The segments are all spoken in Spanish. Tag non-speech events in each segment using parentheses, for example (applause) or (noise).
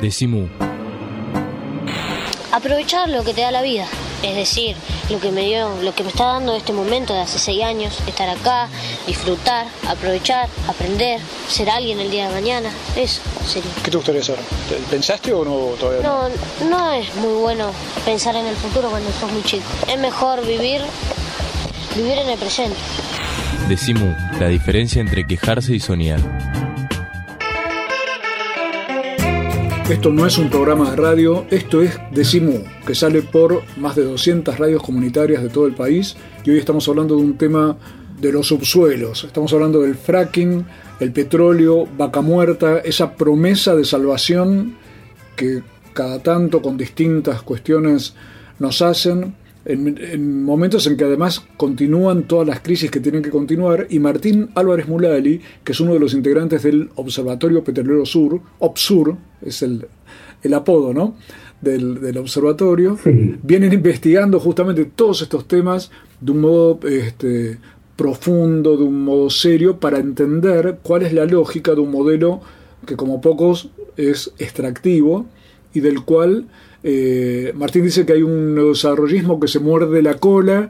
Decimu. Aprovechar lo que te da la vida, es decir, lo que me dio, lo que me está dando este momento de hace seis años, estar acá, disfrutar, aprovechar, aprender, ser alguien el día de mañana, eso sería. ¿Qué te gustaría ser? ¿Pensaste o no todavía? No, no es muy bueno pensar en el futuro cuando sos muy chico. Es mejor vivir, vivir en el presente. Decimu, la diferencia entre quejarse y soñar. Esto no es un programa de radio, esto es Decimu, que sale por más de 200 radios comunitarias de todo el país y hoy estamos hablando de un tema de los subsuelos, estamos hablando del fracking, el petróleo, vaca muerta, esa promesa de salvación que cada tanto con distintas cuestiones nos hacen en, momentos en que además continúan todas las crisis que tienen que continuar, y Martín Álvarez Mulali, que es uno de los integrantes del Observatorio Petrolero Sur, OPSUR, es el, el apodo ¿no? del, observatorio, vienen investigando justamente todos estos temas de un modo este, profundo, de un modo serio, para entender cuál es la lógica de un modelo que como pocos es extractivo y del cual eh, Martín dice que hay un desarrollismo que se muerde la cola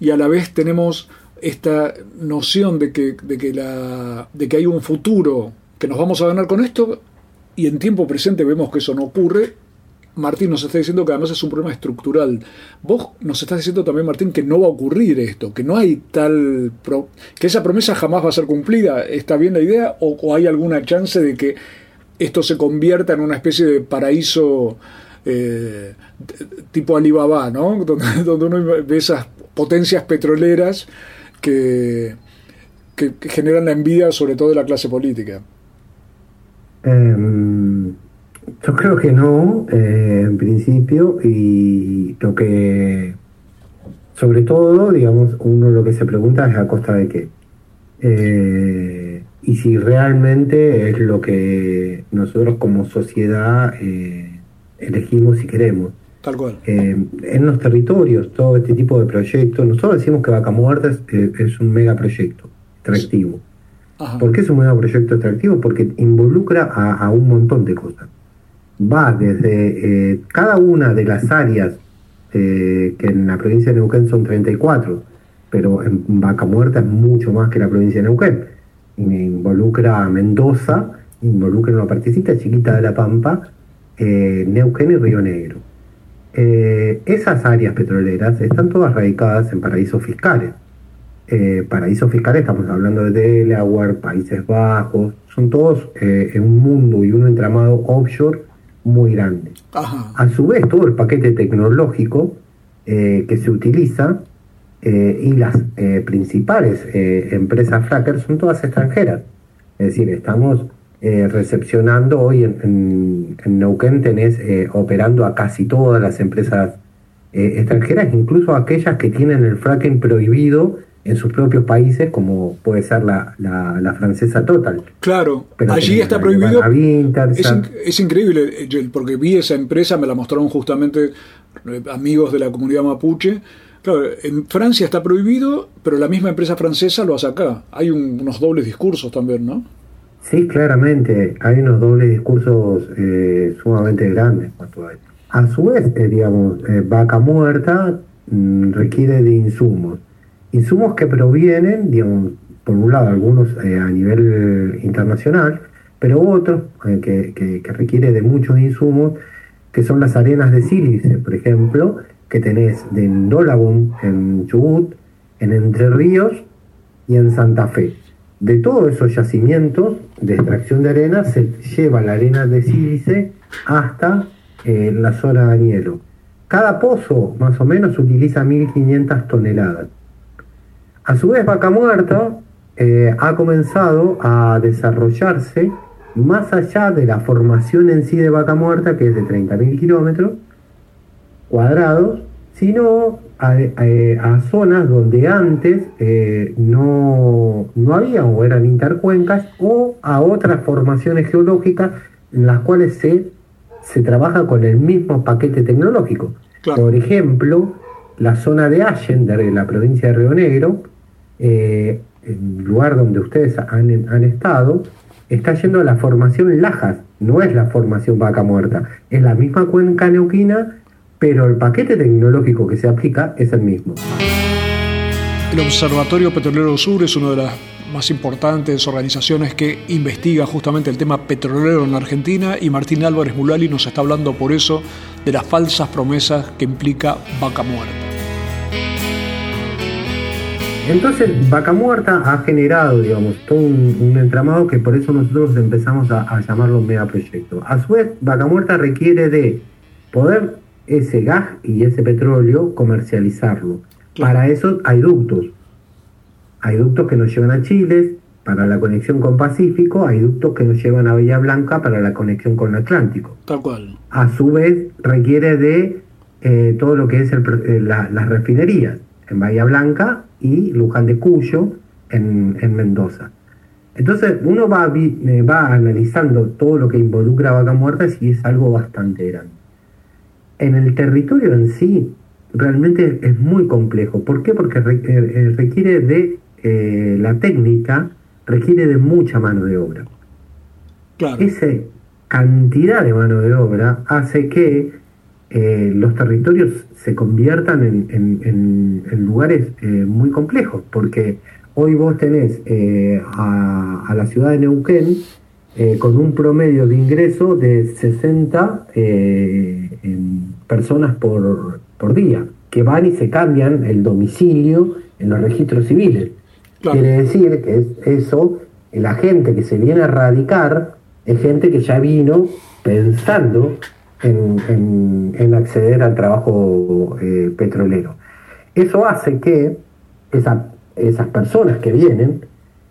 y a la vez tenemos esta noción de que, de que, la, de que hay un futuro que nos vamos a ganar con esto y en tiempo presente vemos que eso no ocurre. Martín nos está diciendo que además es un problema estructural. Vos nos estás diciendo también, Martín, que no va a ocurrir esto, que no hay tal... que esa promesa jamás va a ser cumplida. ¿Está bien la idea? ¿O, o hay alguna chance de que esto se convierta en una especie de paraíso eh, tipo Alibaba, ¿no? (laughs) Donde, uno ve esas potencias petroleras que, que, generan la envidia sobre todo de la clase política. Em, yo creo que no, eh, en principio, y lo que, sobre todo, digamos, uno lo que se pregunta es a costa de qué. Eh, y si realmente es lo que nosotros como sociedad elegimos si queremos. Tal cual. Eh, en los territorios, todo este tipo de proyectos, nosotros decimos que Vaca Muerta es, eh, un megaproyecto extractivo. ¿Por qué es un megaproyecto extractivo? Porque involucra a, un montón de cosas. Va desde eh, cada una de las áreas, que en la provincia de Neuquén son 34, pero en Vaca Muerta es mucho más que la provincia de Neuquén. Involucra a Mendoza, involucra una partecita chiquita de La Pampa, eh, Neuquén y Río Negro. Eh, esas áreas petroleras están todas radicadas en paraísos fiscales. Eh, paraísos fiscales, estamos hablando de Delaware, Países Bajos, son todos en un mundo y un entramado offshore muy grande. A su vez, todo el paquete tecnológico que se utiliza y las principales empresas frackers son todas extranjeras. Es decir, estamos eh, recepcionando hoy en, en, Neuquén tenés eh, operando a casi todas las empresas eh, extranjeras, incluso aquellas que tienen el fracking prohibido en sus propios países, como puede ser la, la, francesa Total. Claro, allí está prohibido. Es, es, increíble, porque vi esa empresa, me la mostraron justamente amigos de la comunidad mapuche. Claro, en Francia está prohibido, pero la misma empresa francesa lo hace acá. Hay unos dobles discursos también, ¿no? Sí, claramente, hay unos dobles discursos eh, sumamente grandes a su vez, eh, digamos, eh, vaca muerta mm, requiere de insumos. Insumos que provienen, digamos, por un lado, algunos a nivel internacional, pero otros que, requiere de muchos insumos, que son las arenas de sílice, por ejemplo, que tenés de Dolabón en Chubut, en Entre Ríos y en Santa Fe. De todos esos yacimientos de extracción de arena se lleva la arena de sílice hasta eh, la zona de hielo. Cada pozo más o menos utiliza 1.500 toneladas. A su vez, Vaca Muerta eh, ha comenzado a desarrollarse más allá de la formación en sí de Vaca Muerta, que es de 30.000 kilómetros cuadrados, sino a, zonas donde antes eh, no, no había o eran intercuencas o a otras formaciones geológicas en las cuales se, se trabaja con el mismo paquete tecnológico. Por ejemplo, la zona de Allende, la provincia de Río Negro, eh, el lugar donde ustedes han, han estado, está yendo a la formación Lajas, no es la formación vaca muerta, es la misma cuenca neuquina, pero el paquete tecnológico que se aplica es el mismo. El Observatorio Petrolero Sur es una de las más importantes organizaciones que investiga justamente el tema petrolero en Argentina y Martín Álvarez Mulali nos está hablando por eso de las falsas promesas que implica vaca muerta. Entonces, Vaca Muerta ha generado, digamos, todo un, entramado que por eso nosotros empezamos a, a llamarlo megaproyecto. A su vez, Vaca Muerta requiere de poder ese gas y ese petróleo comercializarlo. Para eso hay ductos. Hay ductos que nos llevan a Chile para la conexión con Pacífico, hay ductos que nos llevan a Bahía Blanca para la conexión con Atlántico. Tal cual. A su vez requiere de eh, todo lo que es eh, las refinerías en Bahía Blanca y Luján de Cuyo en, Mendoza. Entonces uno va, eh, va analizando todo lo que involucra Vaca Muerta y es algo bastante grande. En el territorio en sí, realmente es muy complejo. ¿Por qué? Porque requiere de eh, la técnica requiere de mucha mano de obra. Esa cantidad de mano de obra hace que eh, los territorios se conviertan en, lugares eh, muy complejos, porque hoy vos tenés a, la ciudad de Neuquén con un promedio de ingreso de 60 personas por, por día, que van y se cambian el domicilio en los registros civiles. Quiere decir que es eso, la gente que se viene a radicar es gente que ya vino pensando en, acceder al trabajo eh, petrolero. Eso hace que esas personas que vienen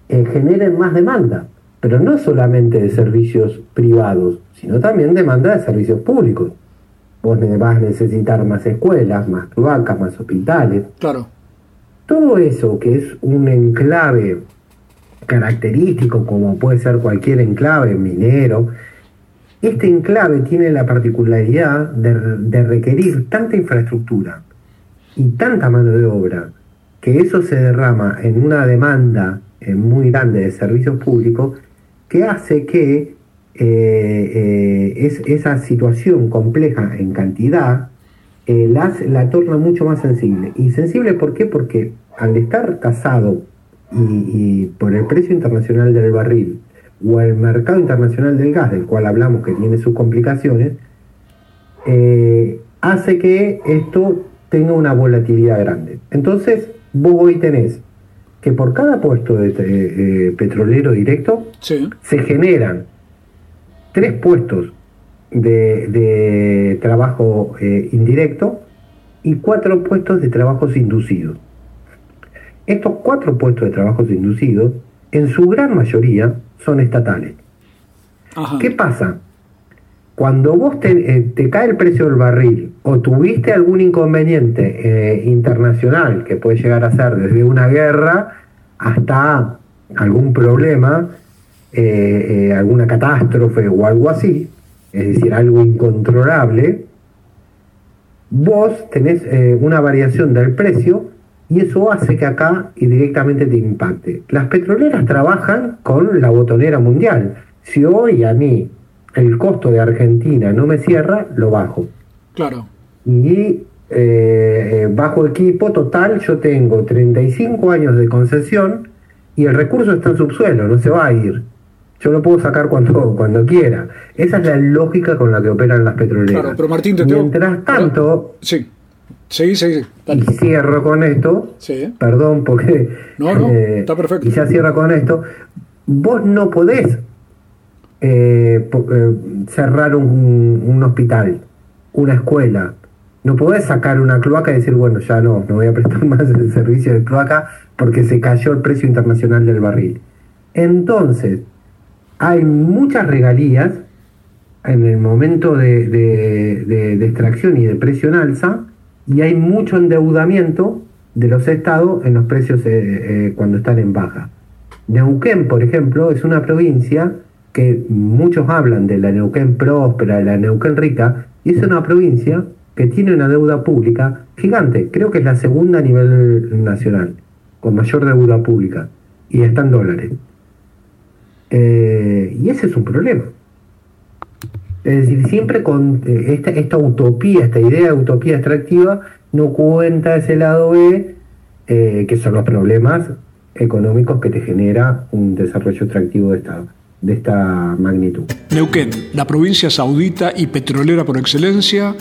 eh, generen más demanda, pero no solamente de servicios privados, sino también demanda de servicios públicos. Vos vas a necesitar más escuelas, más cloacas, más hospitales. Claro. Todo eso que es un enclave característico, como puede ser cualquier enclave minero, este enclave tiene la particularidad de, requerir tanta infraestructura y tanta mano de obra que eso se derrama en una demanda eh, muy grande de servicios públicos que hace que eh, eh, esa situación compleja en cantidad eh, la, torna mucho más sensible. ¿Y sensible por qué? Porque al estar casado y, por el precio internacional del barril o el mercado internacional del gas, del cual hablamos que tiene sus complicaciones, hace que esto tenga una volatilidad grande. Entonces, vos hoy tenés que por cada puesto de eh, petrolero directo se generan tres puestos de, trabajo eh, indirecto y cuatro puestos de trabajos inducidos. Estos cuatro puestos de trabajos inducidos, en su gran mayoría, son estatales. ¿Qué pasa? Cuando vos te, eh, cae el precio del barril o tuviste algún inconveniente eh, internacional, que puede llegar a ser desde una guerra hasta algún problema, alguna catástrofe o algo así, es decir, algo incontrolable, vos tenés eh, una variación del precio y eso hace que acá y directamente te impacte. Las petroleras trabajan con la botonera mundial. Si hoy a mí el costo de Argentina no me cierra, lo bajo. Claro. Y eh, eh, bajo equipo total yo tengo 35 años de concesión y el recurso está en subsuelo, no se va a ir. Yo lo puedo sacar cuando, (laughs) cuando quiera. Esa es la lógica con la que operan las petroleras. Claro, pero Martín, te Mientras tanto... Sí. Sí, sí, Y cierro con esto. Sí. Perdón, porque... No, no, eh, está perfecto. Y ya cierro con esto. Vos no podés eh, eh, cerrar un, hospital, una escuela. No podés sacar una cloaca y decir, bueno, ya no, no voy a prestar (laughs) más el servicio de cloaca porque se cayó el precio internacional del barril. Entonces, hay muchas regalías en el momento de, extracción y de presión alza y hay mucho endeudamiento de los estados en los precios eh, eh, cuando están en baja. Neuquén, por ejemplo, es una provincia que muchos hablan de la Neuquén próspera, de la Neuquén rica, y es una provincia que tiene una deuda pública gigante, creo que es la segunda a nivel nacional, con mayor deuda pública, y está en dólares. Eh, y ese es un problema. Es decir, siempre con eh, esta, utopía, esta idea de utopía extractiva, no cuenta ese lado B, eh, que son los problemas económicos que te genera un desarrollo extractivo de esta, de esta magnitud. Neuquén, la provincia saudita y petrolera por excelencia,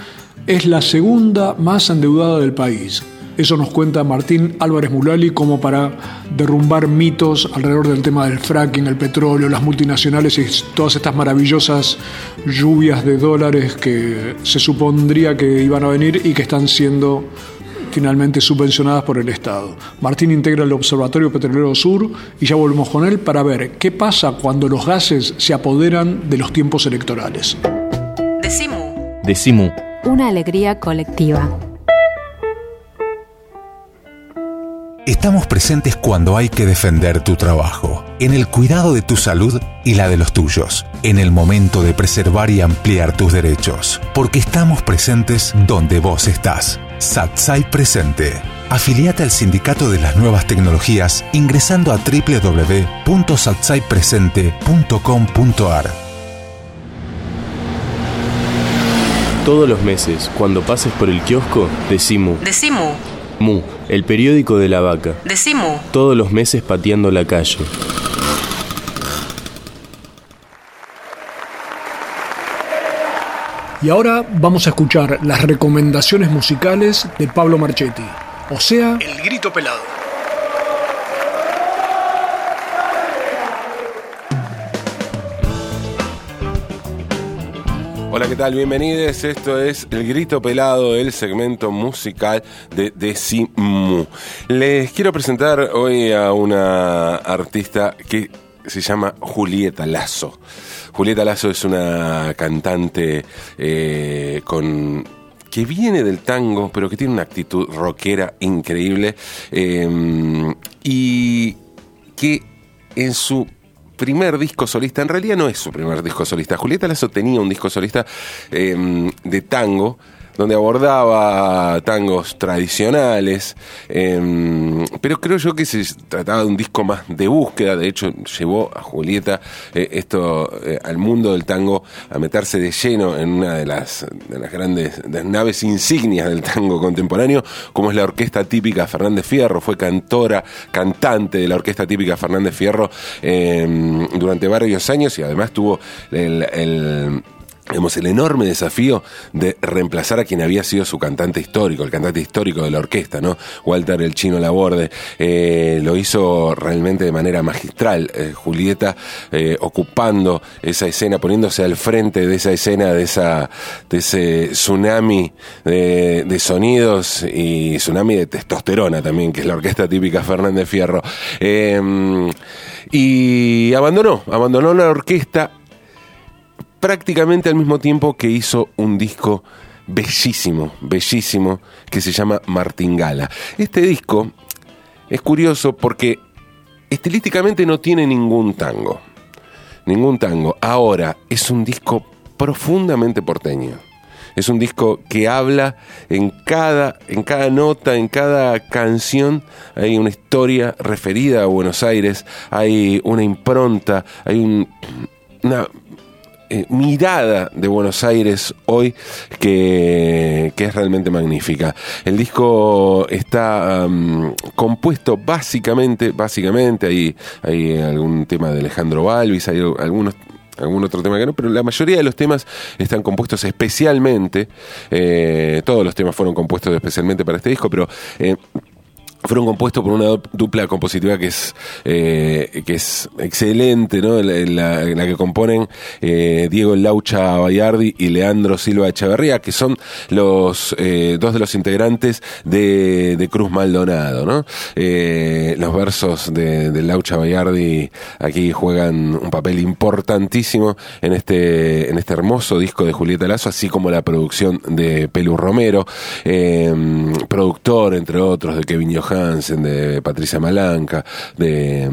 es la segunda más endeudada del país. Eso nos cuenta Martín Álvarez Mulali como para derrumbar mitos alrededor del tema del fracking, el petróleo, las multinacionales y todas estas maravillosas lluvias de dólares que se supondría que iban a venir y que están siendo finalmente subvencionadas por el Estado. Martín integra el Observatorio Petrolero Sur y ya volvemos con él para ver qué pasa cuando los gases se apoderan de los tiempos electorales. Decimu. Decimu. Una alegría colectiva. Estamos presentes cuando hay que defender tu trabajo, en el cuidado de tu salud y la de los tuyos, en el momento de preservar y ampliar tus derechos, porque estamos presentes donde vos estás. Satsai Presente. Afiliate al Sindicato de las Nuevas Tecnologías ingresando a www.satsaipresente.com.ar. Todos los meses, cuando pases por el kiosco, decimos. Decimu. Mu, el periódico de la vaca. Decimu. Todos los meses pateando la calle. Y ahora vamos a escuchar las recomendaciones musicales de Pablo Marchetti, o sea, El Grito Pelado. Hola, ¿qué tal? Bienvenidos. Esto es El Grito Pelado, el segmento musical de Decimu. Les quiero presentar hoy a una artista que se llama Julieta Lazo. Julieta Lazo es una cantante eh, con que viene del tango, pero que tiene una actitud rockera increíble eh, y que en su primer disco solista, en realidad no es su primer disco solista, Julieta Lazo tenía un disco solista eh, de tango, donde abordaba tangos tradicionales, eh, pero creo yo que se trataba de un disco más de búsqueda, de hecho llevó a Julieta eh, esto eh, al mundo del tango a meterse de lleno en una de las, de las grandes naves insignias del tango contemporáneo, como es la orquesta típica Fernández Fierro, fue cantora, cantante de la orquesta típica Fernández Fierro eh, durante varios años y además tuvo el Vemos el enorme desafío de reemplazar a quien había sido su cantante histórico, el cantante histórico de la orquesta, ¿no? Walter el Chino Laborde. Eh, lo hizo realmente de manera magistral. Eh, Julieta eh, ocupando esa escena, poniéndose al frente de esa escena, de, esa, de ese tsunami de, de sonidos y tsunami de testosterona también, que es la orquesta típica Fernández Fierro. Y abandonó, abandonó la orquesta prácticamente al mismo tiempo que hizo un disco bellísimo, bellísimo, que se llama Martingala. Este disco es curioso porque estilísticamente no tiene ningún tango, ningún tango. Ahora es un disco profundamente porteño. Es un disco que habla en cada, en cada nota, en cada canción, hay una historia referida a Buenos Aires, hay una impronta, hay un, una eh, mirada de Buenos Aires hoy que, es realmente magnífica. El disco está compuesto básicamente, básicamente, hay, hay algún tema de Alejandro Balvis, hay algunos algún otro tema que no, pero la mayoría de los temas están compuestos especialmente, eh, todos los temas fueron compuestos especialmente para este disco, pero eh, fueron compuestos por una dupla compositiva que es eh, que es excelente, ¿no? La, que componen eh, Diego Laucha Bayardi y Leandro Silva Echeverría, que son los eh, dos de los integrantes de, de Cruz Maldonado, ¿no? Los versos de, de, Laucha Bayardi aquí juegan un papel importantísimo en este en este hermoso disco de Julieta Lazo, así como la producción de Pelu Romero, productor entre otros de Kevin De Patricia Malanca, de,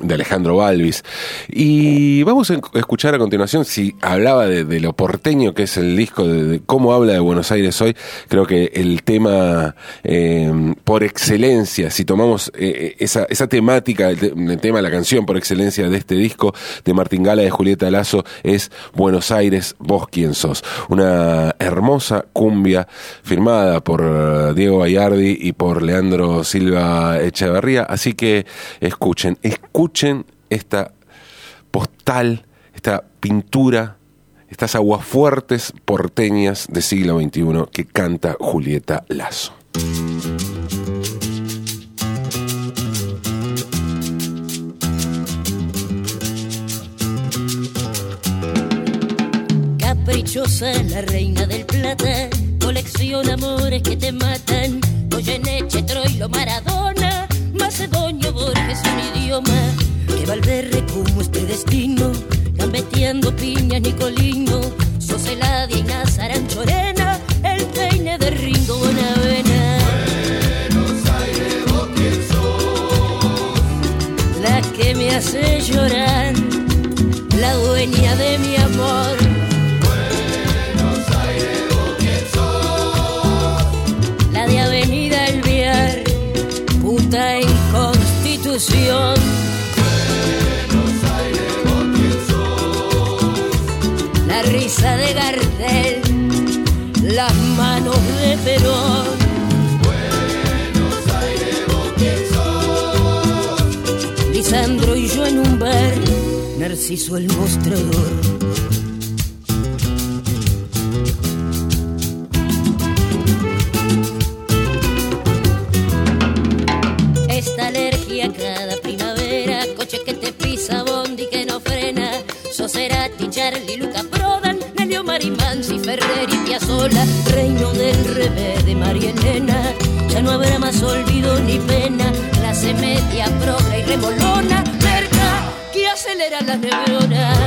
de Alejandro Balvis. Y vamos a escuchar a continuación, si hablaba de, lo porteño que es el disco, de, cómo habla de Buenos Aires hoy, creo que el tema eh, por excelencia, si tomamos eh, esa, esa temática, el, tema de la canción por excelencia de este disco de Martín Gala, de Julieta Lazo, es Buenos Aires, vos quién sos. Una hermosa cumbia firmada por eh, Diego Bayardi y por Leandro Silva Echeverría. Así que escuchen, escuchen esta postal, esta pintura, estas aguafuertes porteñas del siglo XXI que canta Julieta Lazo. Caprichosa la reina del plata, colecciona amores que te matan. Goyeneche, Troilo, Maradona, Macedonio, Borges, un idioma que Valverde como este destino, gambeteando piña, Nicolino, Soseladia y Nazaran Chorena, el peine de Ringo Bonavena. Buenos Aires, vos quién sos. La que me hace llorar, la dueña de mi amor. Perón, Buenos Aires, vos sos. Lisandro y yo en un bar, Narciso el mostrador. Esta alergia cada primavera, coche que te pisa, bondi que no frena, Soserati, Charlie, Ferrer y Piazzolla, reino del revés de María Elena, ya no habrá más olvido ni pena, clase media, progra y remolona, merca que acelera las neuronas.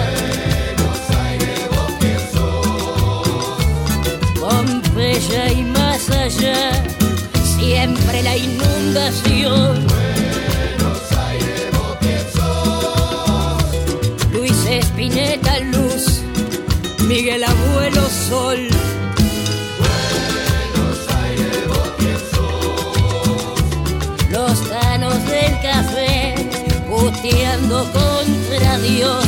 Pompeya y más allá, siempre la inundación. Puteando contra Dios.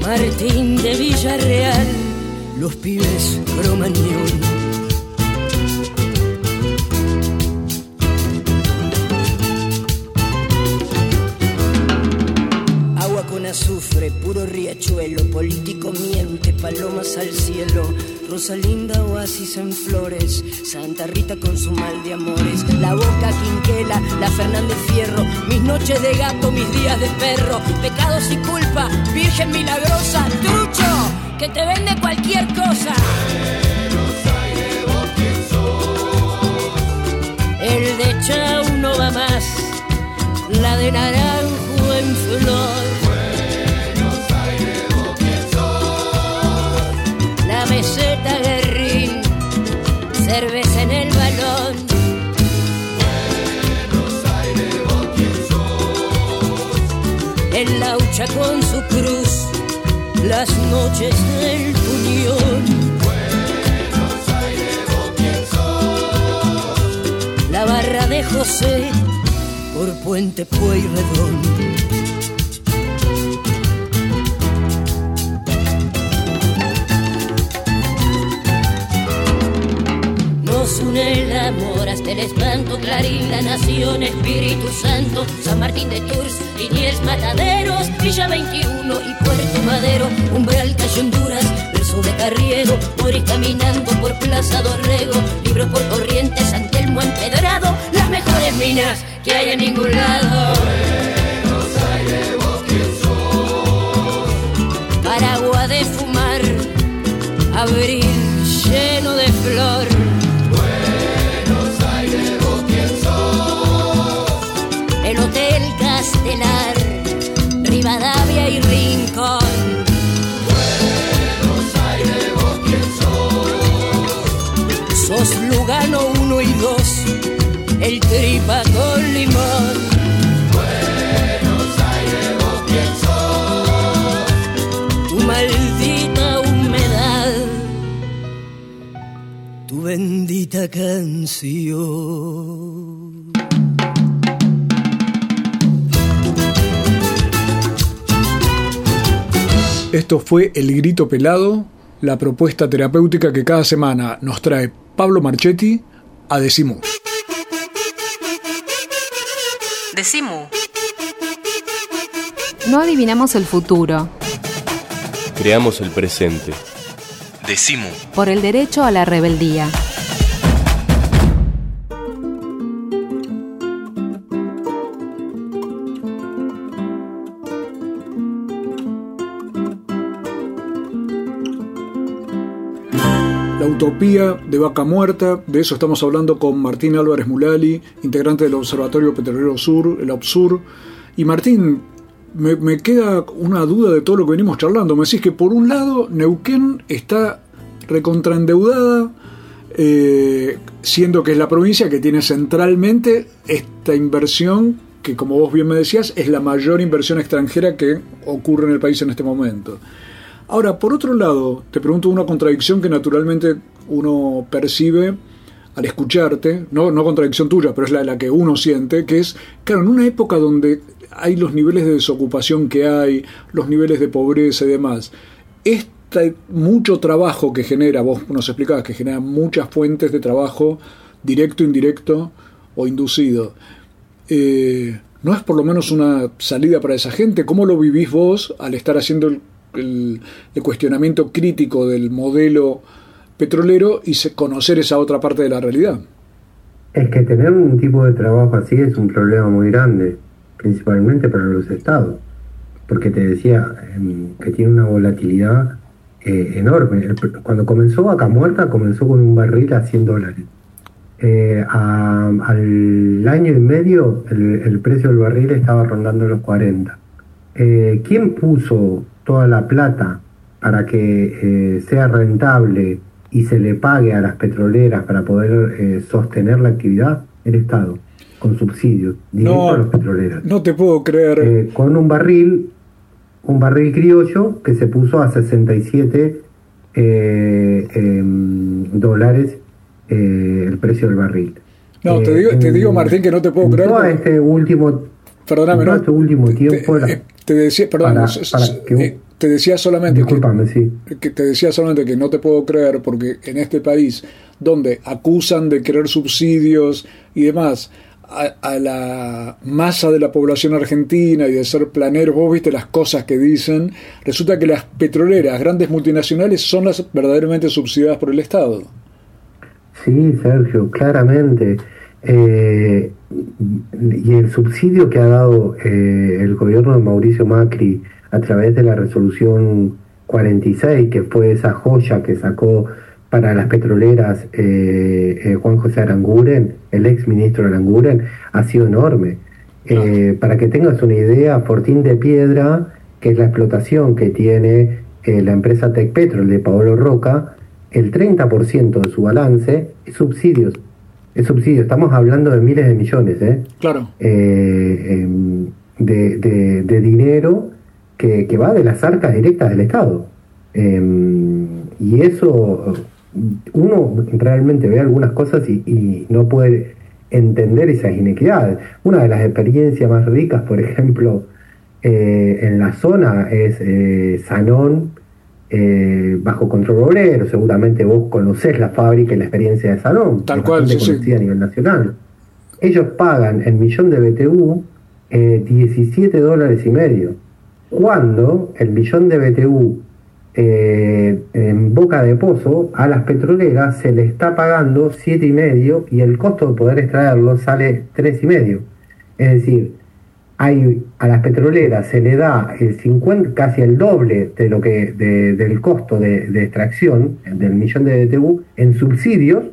Martín de Villarreal, los pibes cromañón. Agua con azufre, puro riachuelo, político miente, palomas al cielo, Rosalinda oasis en flores, Santa Rita con su mal de amores, la boca quinquela, la Fernández Fierro, mis noches de gato, mis días de perro, pecados y culpa, Virgen milagrosa, trucho, que te vende cualquier cosa. El de Chau no va Con su cruz, las noches del puñón. La barra de José por Puente Pueyrredón. Nos une el amor hasta el espanto, Clarín, la nación, Espíritu Santo, San Martín de Tours, Liniers, Mataderos, Villa 21 y Puerto Madero, Umbral, Calle Honduras, verso de Carriero, Moris caminando por Plaza Dorrego, libros por Corrientes, San Telmo empedrado, las mejores minas que hay en ningún lado. Paragua de fumar, abril Lugano 1 y 2, el tripa con limón. Buenos Aires, vos. Tu maldita humedad, tu bendita canción. Esto fue El Grito Pelado, la propuesta terapéutica que cada semana nos trae Pablo Marchetti a Decimu. Decimu. No adivinamos el futuro. Creamos el presente. Decimu. Por el derecho a la rebeldía. De Vaca Muerta, de eso estamos hablando con Martín Álvarez Mulali, integrante del Observatorio Petrolero Sur, el OPSUR. Y Martín, me, me queda una duda de todo lo que venimos charlando. Me decís que por un lado Neuquén está recontraendeudada, eh, siendo que es la provincia que tiene centralmente esta inversión que, como vos bien me decías, es la mayor inversión extranjera que ocurre en el país en este momento. Ahora, por otro lado, te pregunto una contradicción que naturalmente uno percibe al escucharte, no, no contradicción tuya, pero es la, la que uno siente, que es, claro, en una época donde hay los niveles de desocupación que hay, los niveles de pobreza y demás, este mucho trabajo que genera, vos nos explicabas que genera muchas fuentes de trabajo, directo, indirecto o inducido, eh, ¿no es por lo menos una salida para esa gente? ¿Cómo lo vivís vos al estar haciendo el el, cuestionamiento crítico del modelo petrolero y conocer esa otra parte de la realidad. Es que tener un tipo de trabajo así es un problema muy grande, principalmente para los estados, porque te decía eh, que tiene una volatilidad eh, enorme. Cuando comenzó Vaca Muerta, comenzó con un barril a 100 dólares. Eh, al año y medio el, el, precio del barril estaba rondando los 40. ¿Quién puso toda la plata para que eh, sea rentable y se le pague a las petroleras para poder eh, sostener la actividad, el Estado, con subsidios, directo no, a las petroleras. No te puedo creer. Eh, con un barril, un barril criollo que se puso a 67 em, dólares el precio del barril. No, te digo, te digo, Martín, que no te puedo creer. Todo este último, Perdóname, todo no, este último tiempo. Te, la, te decía, perdón, para, para que eh, te decía solamente sí. que te decía solamente que no te puedo creer porque en este país donde acusan de querer subsidios y demás a, a la masa de la población argentina y de ser planeros, vos viste las cosas que dicen, resulta que las petroleras, grandes multinacionales, son las verdaderamente subsidiadas por el Estado. Sí, Sergio, claramente. Eh, y el subsidio que ha dado eh, el gobierno de Mauricio Macri a través de la resolución 46, que fue esa joya que sacó para las petroleras eh, Juan José Aranguren, el ex ministro Aranguren, ha sido enorme. Para que tengas una idea, Fortín de Piedra, que es la explotación que tiene la empresa Tecpetrol de Paolo Roca, el 30% de su balance es subsidios. Es subsidio, estamos hablando de miles de millones ¿eh? Claro. Eh, em, de, de- de dinero que, que va de las arcas directas del Estado. Em, y eso, uno realmente ve algunas cosas y, y no puede entender esas inequidades. Una de las experiencias más ricas, por (laughs) ejemplo, eh, en la zona es eh, Sanón, eh, bajo control obrero. Seguramente vos conocés la fábrica y la experiencia de Sanón, Tal cual, sí, sí. conocida a nivel nacional. Ellos pagan el millón de BTU eh, 17 dólares y medio, cuando el millón de BTU eh, en boca de pozo a las petroleras se le está pagando siete y medio y el costo de poder extraerlo sale tres y medio. Es decir, hay a las petroleras se le da el 50, casi el doble de lo que de- del costo de, de extracción del millón de BTU en subsidios,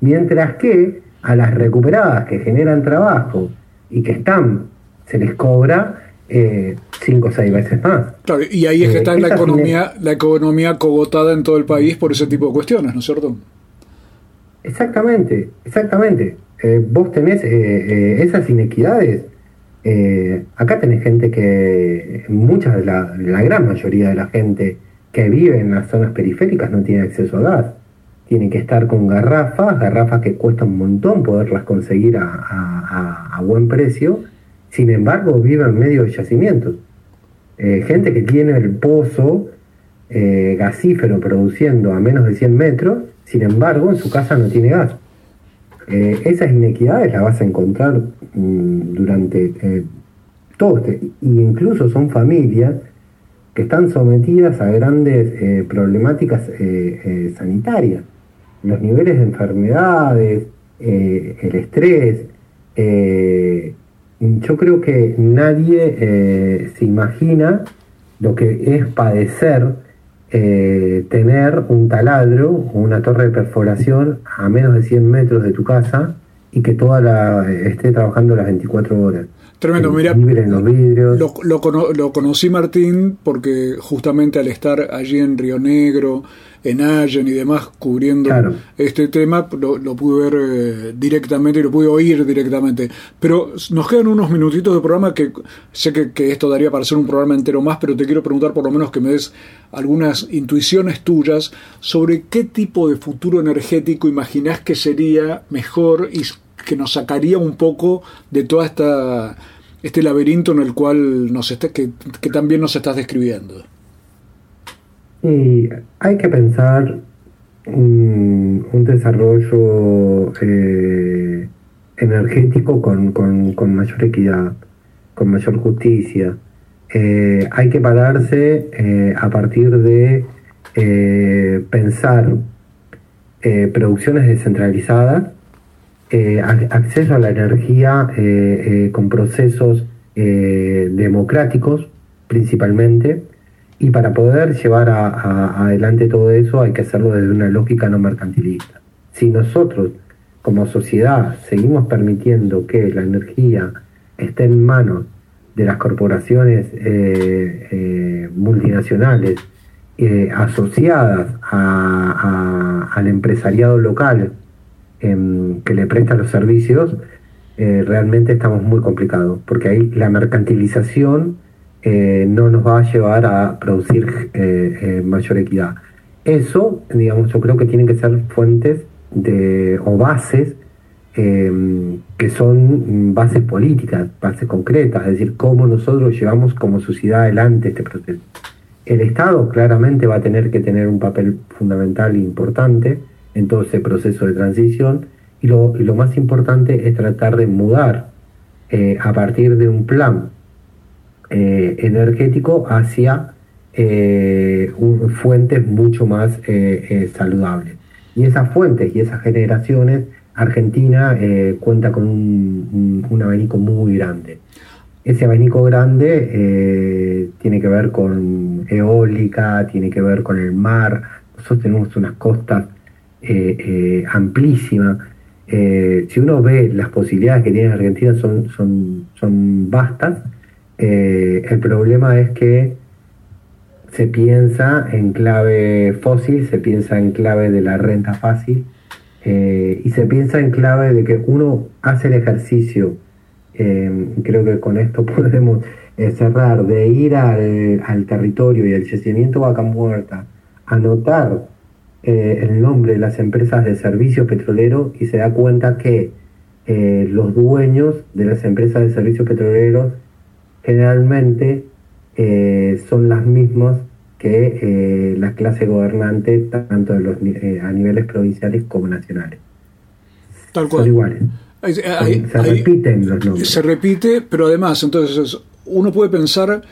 mientras que a las recuperadas que generan trabajo y que están se les cobra eh, cinco o seis veces más. Claro, y ahí es que Eh, está la economía, la economía cogotada en todo el país por ese tipo de cuestiones, ¿no es cierto? Exactamente, exactamente. Eh, vos tenés eh, esas inequidades. Eh, acá tenés gente que, mucha de la, gran mayoría de la gente que vive en las zonas periféricas no tiene acceso a gas. Tiene que estar con garrafas, garrafas que cuesta un montón poderlas conseguir a buen precio. Sin embargo, vive en medio de yacimientos. Eh, gente que tiene el pozo eh, gasífero produciendo a menos de 100 metros, sin embargo, en su casa no tiene gas. Eh, esas inequidades las vas a encontrar mm, durante eh, todo este, y incluso son familias que están sometidas a grandes eh, problemáticas sanitarias. Los niveles de enfermedades, el estrés. yo creo que nadie se imagina lo que es padecer eh, tener un taladro o una torre de perforación a menos de 100 metros de tu casa y que toda la esté trabajando las 24 horas. Tremendo, mira. los vidrios. Lo, lo cono- lo conocí, Martín, porque justamente al estar allí en Río Negro, en Allen y demás, cubriendo Claro. este tema, lo, lo pude ver eh, directamente y lo pude oír directamente. Pero nos quedan unos minutitos de programa que sé que, que esto daría para hacer un programa entero más, pero te quiero preguntar por lo menos que me des algunas intuiciones tuyas sobre qué tipo de futuro energético imaginás que sería mejor y que nos sacaría un poco de toda esta este laberinto en el cual nos está, que, también nos estás describiendo. Y hay que pensar un, desarrollo eh, energético con, con- con mayor equidad, con mayor justicia. Eh, hay que pararse eh, a partir de pensar producciones descentralizadas, eh, ac- acceso a la energía eh, eh, con procesos democráticos principalmente, y para poder llevar adelante todo eso hay que hacerlo desde una lógica no mercantilista. Si nosotros como sociedad seguimos permitiendo que la energía esté en manos de las corporaciones multinacionales eh, asociadas al empresariado local em, que le presta los servicios, eh, realmente estamos muy complicados, porque ahí la mercantilización eh, no nos va a llevar a producir eh, mayor equidad. Eso, digamos, yo creo que tienen que ser fuentes o bases eh, que son bases políticas, bases concretas, es decir, cómo nosotros llevamos como sociedad adelante este proceso. El Estado claramente va a tener que tener un papel fundamental e importante en todo ese proceso de transición y lo, y lo más importante es tratar de mudar eh, a partir de un plan eh, energético hacia eh, fuentes mucho más saludables. Y esas fuentes y esas generaciones, Argentina cuenta con un, un- abanico muy grande. Ese abanico grande tiene que ver con eólica, tiene que ver con el mar. Nosotros tenemos unas costas eh, eh, amplísimas. Eh, si uno ve las posibilidades que tiene Argentina son, son, son vastas. El problema es que se piensa en clave fósil, se piensa en clave de la renta fácil y se piensa en clave de que uno hace el ejercicio, creo que con esto (laughs) podemos cerrar, de ir al, al territorio y al yacimiento Vaca Muerta, anotar eh, el nombre de las empresas de servicio petrolero y se da cuenta que eh, los dueños de las empresas de servicios petroleros generalmente eh, son las mismas que eh, la clase gobernante, tanto de los, eh, a niveles provinciales como nacionales. Tal Son cual. iguales. Ahí- Se- ahí- repiten los nombres. se repite, pero además, entonces, uno puede pensar,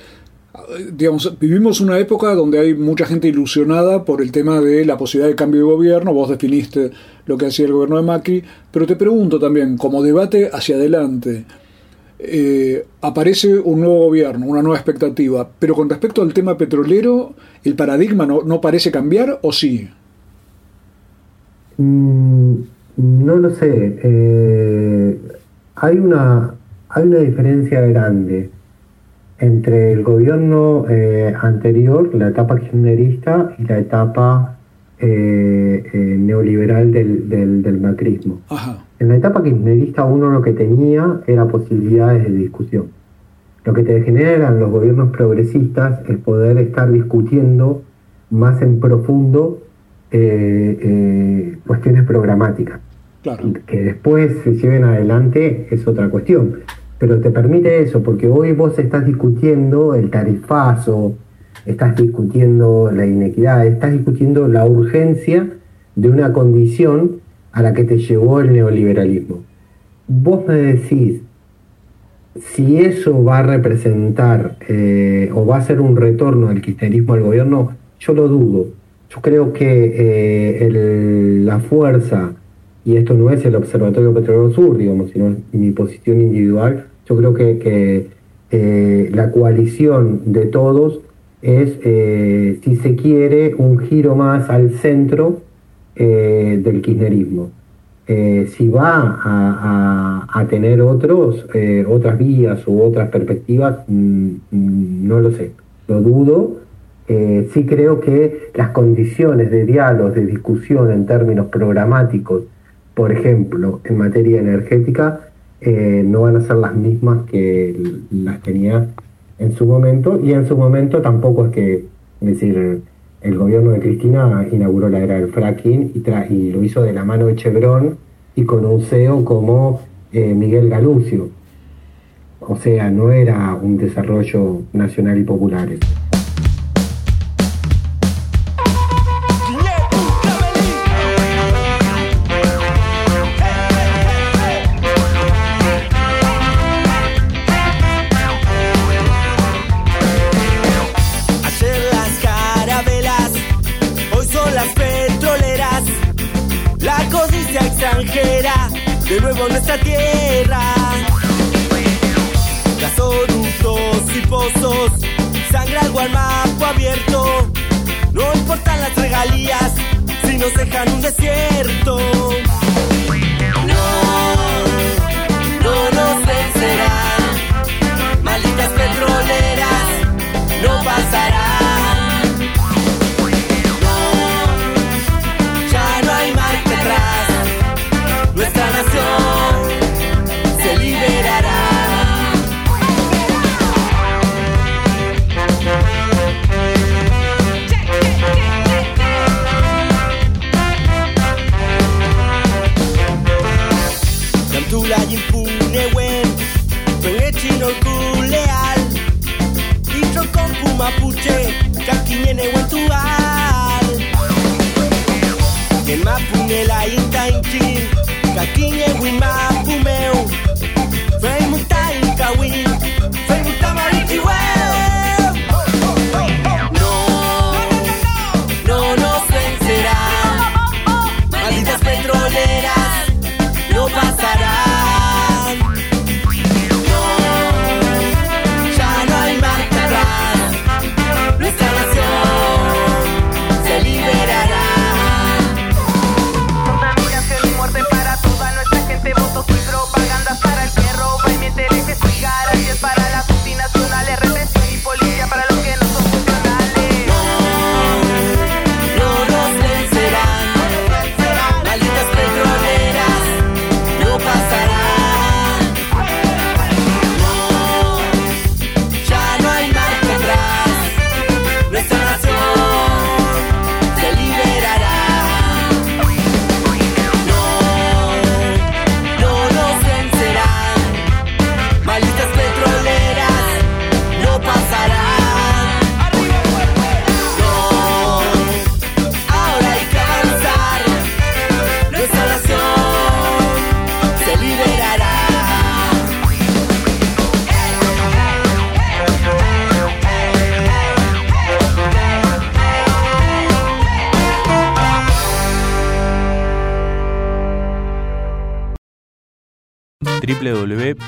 digamos, vivimos una época donde hay mucha gente ilusionada por el tema de la posibilidad de cambio de gobierno, vos definiste lo que hacía el gobierno de Macri, pero te pregunto también, como debate hacia adelante, eh, aparece un nuevo gobierno, una nueva expectativa, pero con respecto al tema petrolero, ¿el paradigma no, no parece cambiar o sí? Mm, no lo sé. eh, hay, una, hay una diferencia grande entre el gobierno eh, anterior, la etapa kirchnerista, y la etapa eh, eh, neoliberal del, del, del macrismo. Ajá. En la etapa kirchnerista uno lo que tenía era posibilidades de discusión. Lo que te generan los gobiernos progresistas es poder estar discutiendo más en profundo cuestiones programáticas. Claro. Que después se lleven adelante es otra cuestión. Pero te permite eso, porque hoy vos estás discutiendo el tarifazo, estás discutiendo la inequidad, estás discutiendo la urgencia de una condición a la que te llevó el neoliberalismo. Vos me decís, si eso va a representar eh, o va a ser un retorno del kirchnerismo al gobierno, yo lo dudo. Yo creo que eh, la fuerza, y esto no es el Observatorio Petrolero Sur, digamos, sino mi posición individual, yo creo que, que, eh, la coalición de todos es, eh, si se quiere, un giro más al centro eh, del kirchnerismo. Si va a, a- tener otros, otras vías u otras perspectivas, mm, no lo sé, lo dudo. Sí creo que las condiciones de diálogo, de discusión en términos programáticos, por ejemplo, en materia energética, eh, no van a ser las mismas que las tenía en su momento, y en su momento tampoco es que, es decir, el gobierno de Cristina inauguró la era del fracking y, lo hizo de la mano de Chevron y con un CEO como eh, Miguel Galucio. O sea, no era un desarrollo nacional y popular. Si nos dejan un desierto.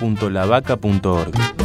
www.lavaca.org